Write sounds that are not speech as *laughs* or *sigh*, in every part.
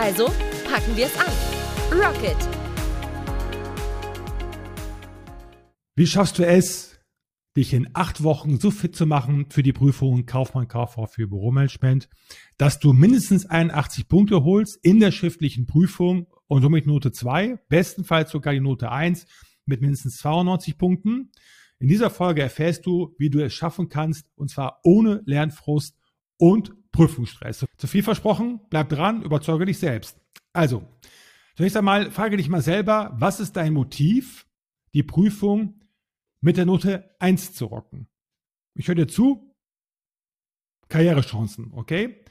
Also packen wir es an. Rocket! Wie schaffst du es, dich in acht Wochen so fit zu machen für die Prüfung Kaufmann Kauffrau für Büromanagement, dass du mindestens 81 Punkte holst in der schriftlichen Prüfung und somit Note 2, bestenfalls sogar die Note 1 mit mindestens 92 Punkten. In dieser Folge erfährst du, wie du es schaffen kannst, und zwar ohne Lernfrust und Prüfungsstress. Zu viel versprochen, bleib dran, überzeuge dich selbst. Also, zunächst einmal frage dich mal selber, was ist dein Motiv, die Prüfung mit der Note 1 zu rocken? Ich höre dir zu. Karrierechancen, okay?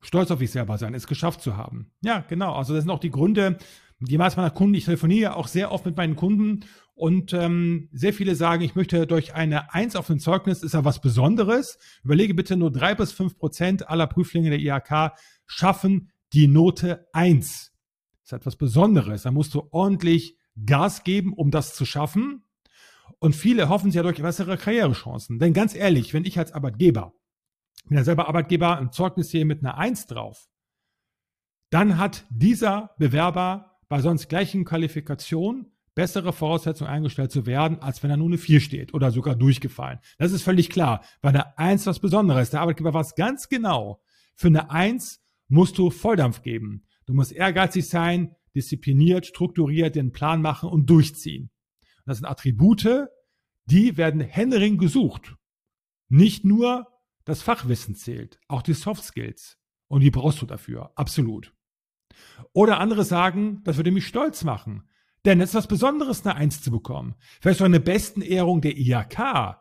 Stolz auf sich selber sein, es geschafft zu haben. Ja, genau. Also das sind auch die Gründe, die meisten meiner Kunden, ich telefoniere auch sehr oft mit meinen Kunden und ähm, sehr viele sagen, ich möchte durch eine Eins auf dem Zeugnis, ist ja was Besonderes. Überlege bitte, nur drei bis fünf Prozent aller Prüflinge der IHK schaffen die Note eins. Das ist etwas Besonderes. Da musst du ordentlich Gas geben, um das zu schaffen. Und viele hoffen sich ja durch bessere Karrierechancen. Denn ganz ehrlich, wenn ich als Arbeitgeber, bin ja selber Arbeitgeber, ein Zeugnis sehe mit einer Eins drauf, dann hat dieser Bewerber bei sonst gleichen Qualifikationen bessere Voraussetzungen eingestellt zu werden, als wenn er nur eine 4 steht oder sogar durchgefallen. Das ist völlig klar. Bei einer 1 was Besonderes. Der Arbeitgeber weiß ganz genau. Für eine 1 musst du Volldampf geben. Du musst ehrgeizig sein, diszipliniert, strukturiert, den Plan machen und durchziehen. Das sind Attribute, die werden händeringend gesucht. Nicht nur das Fachwissen zählt, auch die Soft Skills. Und die brauchst du dafür. Absolut. Oder andere sagen, das würde mich stolz machen. Denn es ist was Besonderes, eine Eins zu bekommen. Vielleicht sogar eine besten Ehrung der IHK.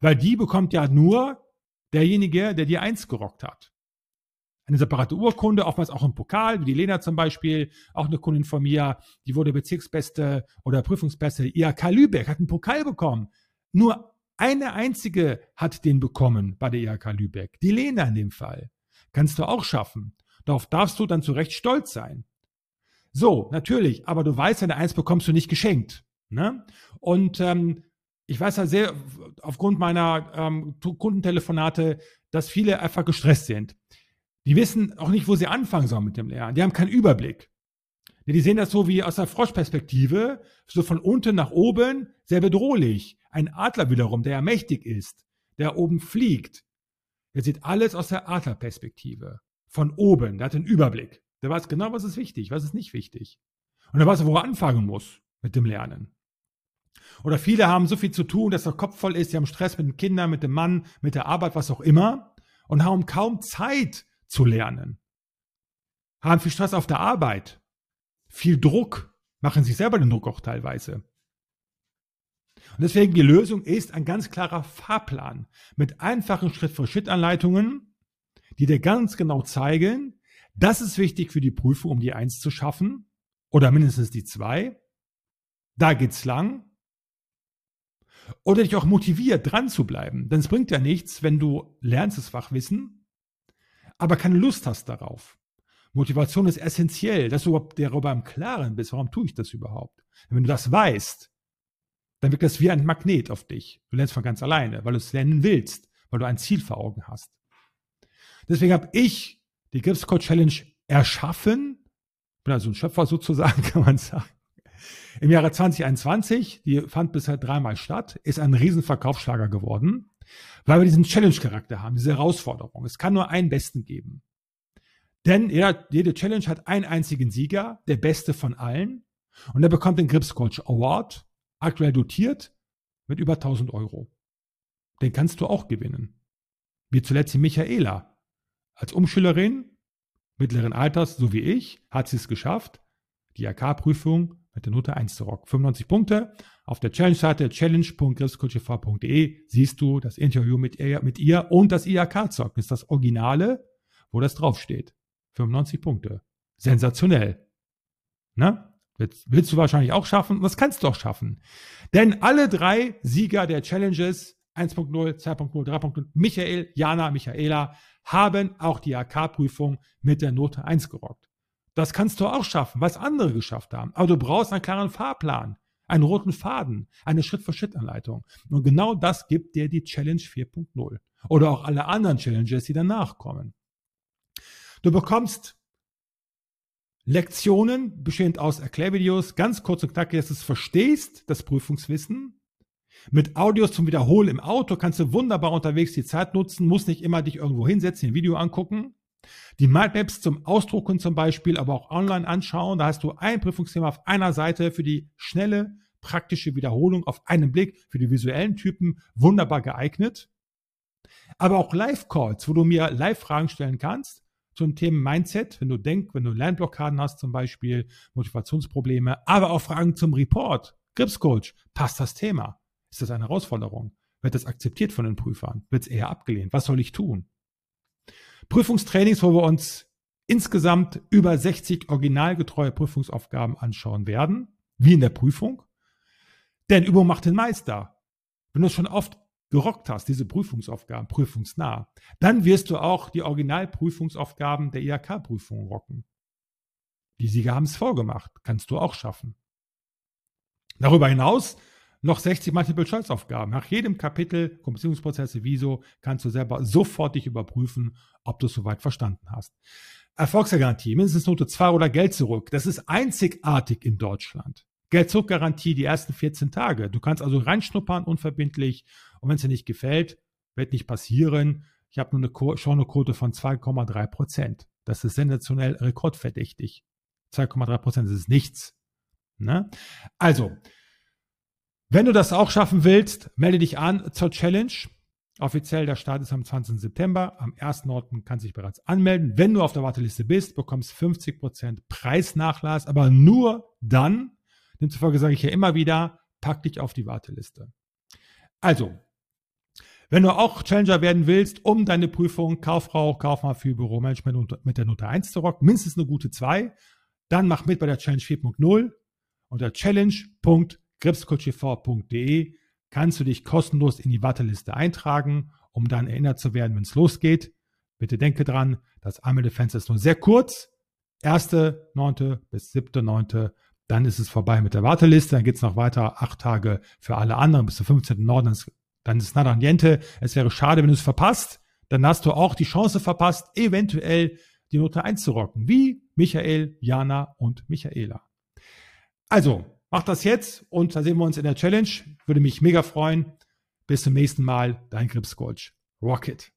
Weil die bekommt ja nur derjenige, der die Eins gerockt hat. Eine separate Urkunde, oftmals auch ein Pokal, wie die Lena zum Beispiel, auch eine Kundin von mir, die wurde Bezirksbeste oder Prüfungsbeste IHK Lübeck, hat einen Pokal bekommen. Nur eine einzige hat den bekommen bei der IHK Lübeck. Die Lena in dem Fall. Kannst du auch schaffen. Darauf darfst du dann zu Recht stolz sein. So, natürlich, aber du weißt, eine Eins bekommst du nicht geschenkt. Ne? Und ähm, ich weiß ja sehr aufgrund meiner ähm, Kundentelefonate, dass viele einfach gestresst sind. Die wissen auch nicht, wo sie anfangen sollen mit dem Lernen. Die haben keinen Überblick. Die sehen das so wie aus der Froschperspektive, so von unten nach oben, sehr bedrohlich. Ein Adler wiederum, der ja mächtig ist, der oben fliegt, der sieht alles aus der Adlerperspektive. Von oben, der hat den Überblick. Der weiß genau, was ist wichtig, was ist nicht wichtig. Und er weiß, wo er anfangen muss mit dem Lernen. Oder viele haben so viel zu tun, dass der Kopf voll ist, sie haben Stress mit den Kindern, mit dem Mann, mit der Arbeit, was auch immer, und haben kaum Zeit zu lernen. Haben viel Stress auf der Arbeit, viel Druck, machen sich selber den Druck auch teilweise. Und deswegen die Lösung ist ein ganz klarer Fahrplan mit einfachen Schritt-für-Schritt-Anleitungen, die dir ganz genau zeigen, das ist wichtig für die Prüfung, um die Eins zu schaffen oder mindestens die Zwei. Da geht's lang. Oder dich auch motiviert, dran zu bleiben. Denn es bringt ja nichts, wenn du lernst das Fachwissen, aber keine Lust hast darauf. Motivation ist essentiell, dass du darüber im Klaren bist. Warum tue ich das überhaupt? wenn du das weißt, dann wirkt das wie ein Magnet auf dich. Du lernst von ganz alleine, weil du es lernen willst, weil du ein Ziel vor Augen hast. Deswegen habe ich die Gripscode Challenge erschaffen. Ich bin also ein Schöpfer sozusagen, *laughs* kann man sagen. Im Jahre 2021, die fand bisher dreimal statt, ist ein Riesenverkaufsschlager geworden, weil wir diesen Challenge-Charakter haben, diese Herausforderung. Es kann nur einen Besten geben. Denn jede Challenge hat einen einzigen Sieger, der Beste von allen. Und der bekommt den Grips Coach Award, aktuell dotiert mit über 1000 Euro. Den kannst du auch gewinnen. Wie zuletzt die Michaela, als Umschülerin mittleren Alters, so wie ich, hat sie es geschafft, die AK-Prüfung mit der Note 1 zu rocken. 95 Punkte. Auf der Challenge-Seite challenge.griffscoachv.de siehst du das Interview mit ihr, mit ihr und das IHK-Zeugnis, das Originale, wo das draufsteht. 95 Punkte. Sensationell. Ne? Willst, willst du wahrscheinlich auch schaffen? Das kannst du auch schaffen. Denn alle drei Sieger der Challenges 1.0, 2.0, 3.0, Michael, Jana, Michaela, haben auch die AK-Prüfung mit der Note 1 gerockt. Das kannst du auch schaffen, was andere geschafft haben. Aber du brauchst einen klaren Fahrplan, einen roten Faden, eine Schritt-für-Schritt-Anleitung. Und genau das gibt dir die Challenge 4.0 oder auch alle anderen Challenges, die danach kommen. Du bekommst Lektionen bestehend aus Erklärvideos, ganz kurz und knackig, dass du es verstehst, das Prüfungswissen. Mit Audios zum Wiederholen im Auto kannst du wunderbar unterwegs die Zeit nutzen, musst nicht immer dich irgendwo hinsetzen, ein Video angucken. Die Mindmaps zum Ausdrucken zum Beispiel, aber auch online anschauen. Da hast du ein Prüfungsthema auf einer Seite für die schnelle, praktische Wiederholung auf einen Blick für die visuellen Typen wunderbar geeignet. Aber auch Live-Calls, wo du mir Live-Fragen stellen kannst zum Thema Mindset, wenn du denkst, wenn du Lernblockaden hast zum Beispiel, Motivationsprobleme, aber auch Fragen zum Report, Gripscoach, passt das Thema? Ist das eine Herausforderung? Wird das akzeptiert von den Prüfern? Wird es eher abgelehnt? Was soll ich tun? Prüfungstrainings, wo wir uns insgesamt über 60 originalgetreue Prüfungsaufgaben anschauen werden, wie in der Prüfung. Denn Übung macht den Meister. Wenn du es schon oft gerockt hast, diese Prüfungsaufgaben, prüfungsnah, dann wirst du auch die Originalprüfungsaufgaben der IHK-Prüfung rocken. Die Sieger haben es vorgemacht, kannst du auch schaffen. Darüber hinaus noch 60 Multiple-Choice-Aufgaben. Nach jedem Kapitel Beziehungsprozesse Wieso kannst du selber sofort dich überprüfen, ob du es soweit verstanden hast. Erfolgsgarantie, mindestens Note 2 oder Geld zurück. Das ist einzigartig in Deutschland. Geld zurück Garantie die ersten 14 Tage. Du kannst also reinschnuppern, unverbindlich und wenn es dir nicht gefällt, wird nicht passieren. Ich habe nur eine Schaunerquote von 2,3 Prozent. Das ist sensationell rekordverdächtig. 2,3 Prozent, ist nichts. Ne? Also, wenn du das auch schaffen willst, melde dich an zur Challenge. Offiziell der Start ist am 20. September. Am 1.9. kannst du dich bereits anmelden. Wenn du auf der Warteliste bist, bekommst 50% Preisnachlass, aber nur dann. Demzufolge sage ich ja immer wieder, pack dich auf die Warteliste. Also, wenn du auch Challenger werden willst, um deine Prüfung Kauffrau, Kaufmann für Büromanagement mit der Note 1 zu rocken, mindestens eine gute 2, dann mach mit bei der Challenge 4.0 unter challenge.gripscoachv.de kannst du dich kostenlos in die Warteliste eintragen, um dann erinnert zu werden, wenn es losgeht. Bitte denke dran, das Anmeldefenster ist nur sehr kurz. 1.9. bis 7.9. Dann ist es vorbei mit der Warteliste. Dann geht es noch weiter, acht Tage für alle anderen bis zum 15.9 dann ist nada niente. Es wäre schade, wenn du es verpasst. Dann hast du auch die Chance verpasst, eventuell die Note 1 zu rocken, wie Michael, Jana und Michaela. Also, mach das jetzt und da sehen wir uns in der Challenge. Würde mich mega freuen. Bis zum nächsten Mal, dein Gripscoach. Rocket.